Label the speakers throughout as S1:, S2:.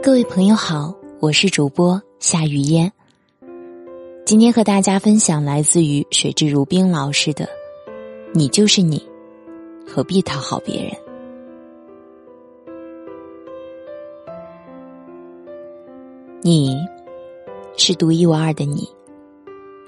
S1: 各位朋友好，我是主播夏雨嫣。今天和大家分享来自于水至如冰老师的“你就是你，何必讨好别人？”你是独一无二的你，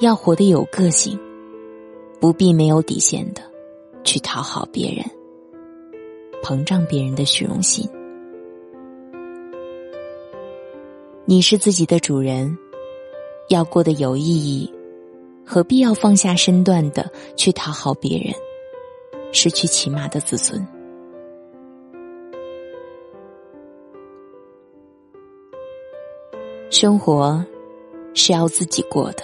S1: 要活得有个性，不必没有底线的去讨好别人，膨胀别人的虚荣心。你是自己的主人，要过得有意义，何必要放下身段的去讨好别人，失去起码的自尊？生活是要自己过的，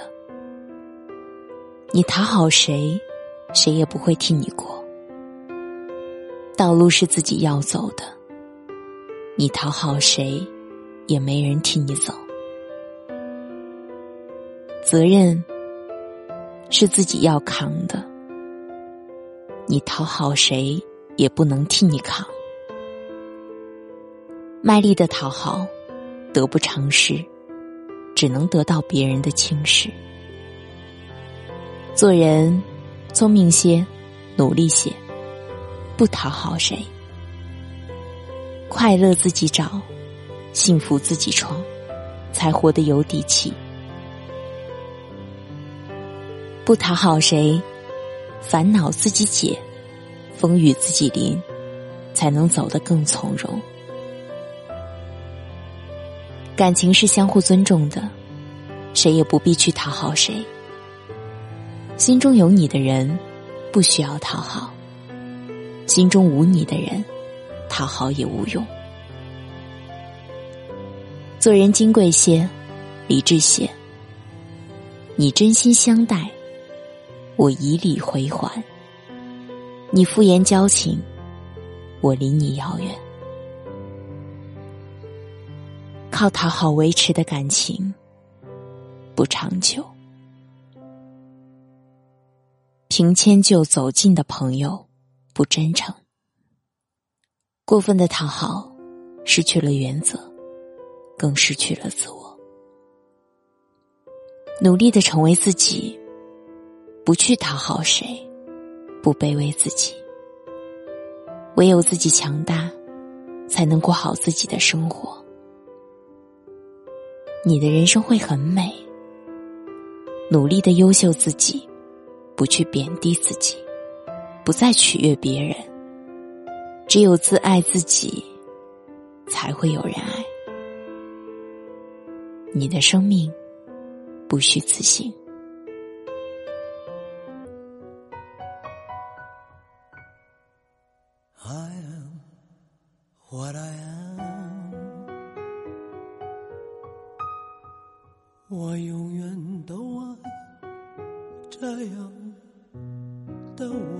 S1: 你讨好谁，谁也不会替你过。道路是自己要走的，你讨好谁？也没人替你走，责任是自己要扛的。你讨好谁也不能替你扛，卖力的讨好得不偿失，只能得到别人的轻视。做人聪明些，努力些，不讨好谁，快乐自己找。幸福自己创，才活得有底气。不讨好谁，烦恼自己解，风雨自己淋，才能走得更从容。感情是相互尊重的，谁也不必去讨好谁。心中有你的人，不需要讨好；心中无你的人，讨好也无用。做人金贵些，理智些。你真心相待，我以礼回还；你敷衍交情，我离你遥远。靠讨好维持的感情不长久，凭迁就走近的朋友不真诚，过分的讨好失去了原则。更失去了自我。努力的成为自己，不去讨好谁，不卑微自己。唯有自己强大，才能过好自己的生活。你的人生会很美。努力的优秀自己，不去贬低自己，不再取悦别人。只有自爱自己，才会有人爱。你的生命不虚此行。
S2: 我永远都爱这样的我。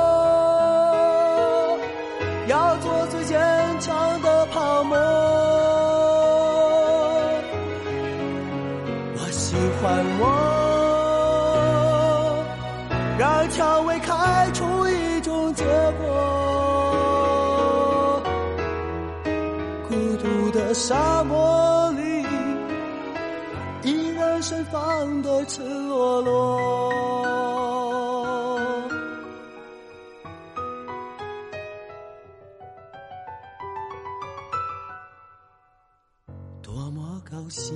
S2: 喜欢我，让。蔷薇开出一种结果。孤独的沙漠里，依然盛放的赤裸裸。多么高兴，